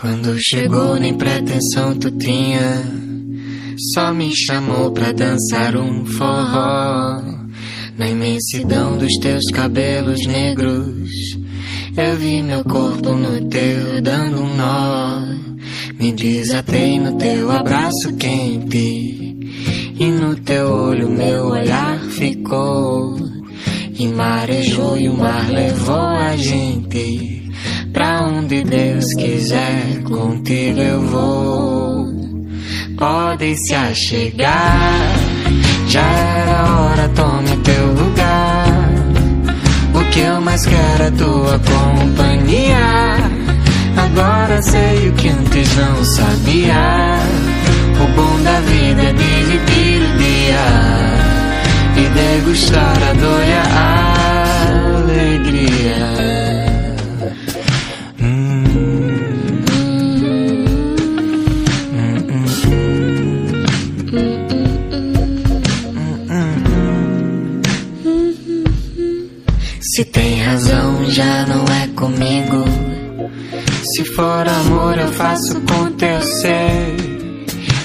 Quando chegou, nem pretensão tu tinha. Só me chamou pra dançar um forró. Na imensidão dos teus cabelos negros, eu vi meu corpo no teu dando um nó. Me desatei no teu abraço quente. E no teu olho meu olhar ficou. E marejou e o mar levou a gente. Pra onde Deus quiser, contigo eu vou. Pode se achegar, já era hora, tome teu lugar. O que eu mais quero é tua companhia. Agora sei o que antes não sabia. O bom da vida é dividir o dia e degustar a dor Se tem razão, já não é comigo. Se for amor, eu faço com teu ser.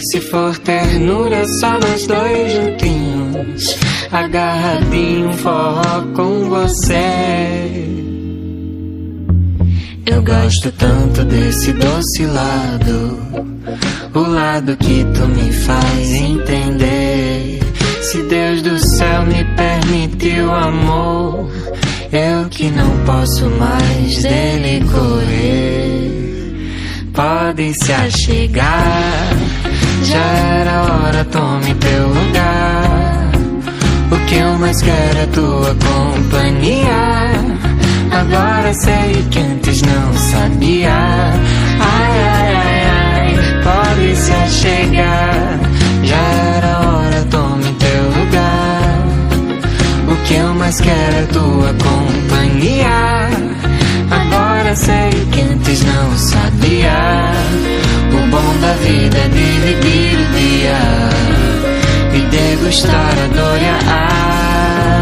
Se for ternura, só nós dois juntinhos. Agarradinho, forró com você. Eu gosto tanto desse doce lado. O lado que tu me faz entender. Se Deus do céu me permitiu amor. Que não posso mais dele correr. Pode se achegar, já era hora, tome teu lugar. O que eu mais quero é tua companhia. Agora sei que degustar a dor e a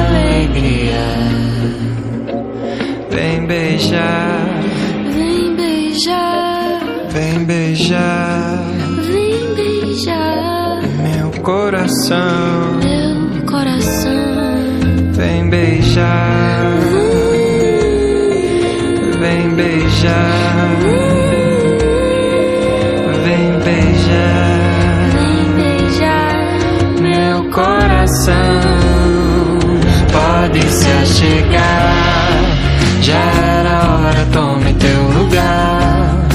alegria. Vem beijar, Vem beijar, vem beijar. Vem beijar. Meu coração. meu coração. Vem beijar, vem beijar, vem beijar coração pode se achegar. Já era hora, tome teu lugar.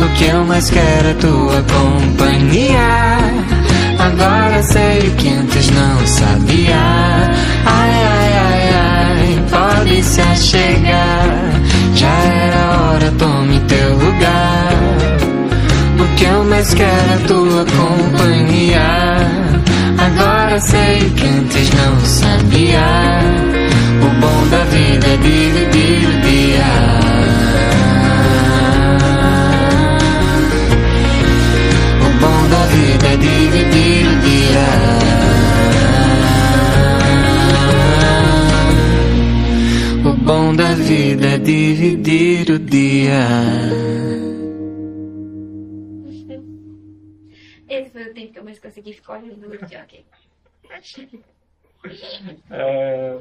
O que eu mais quero é tua companhia. Agora sei o que antes não sabia. Ai, ai, ai, ai, pode se achegar. Já era hora, tome teu lugar. O que eu mais quero é tua companhia. Vida é dividir o dia. Esse foi o tempo que eu mais consegui ficar olhando no videogame. É,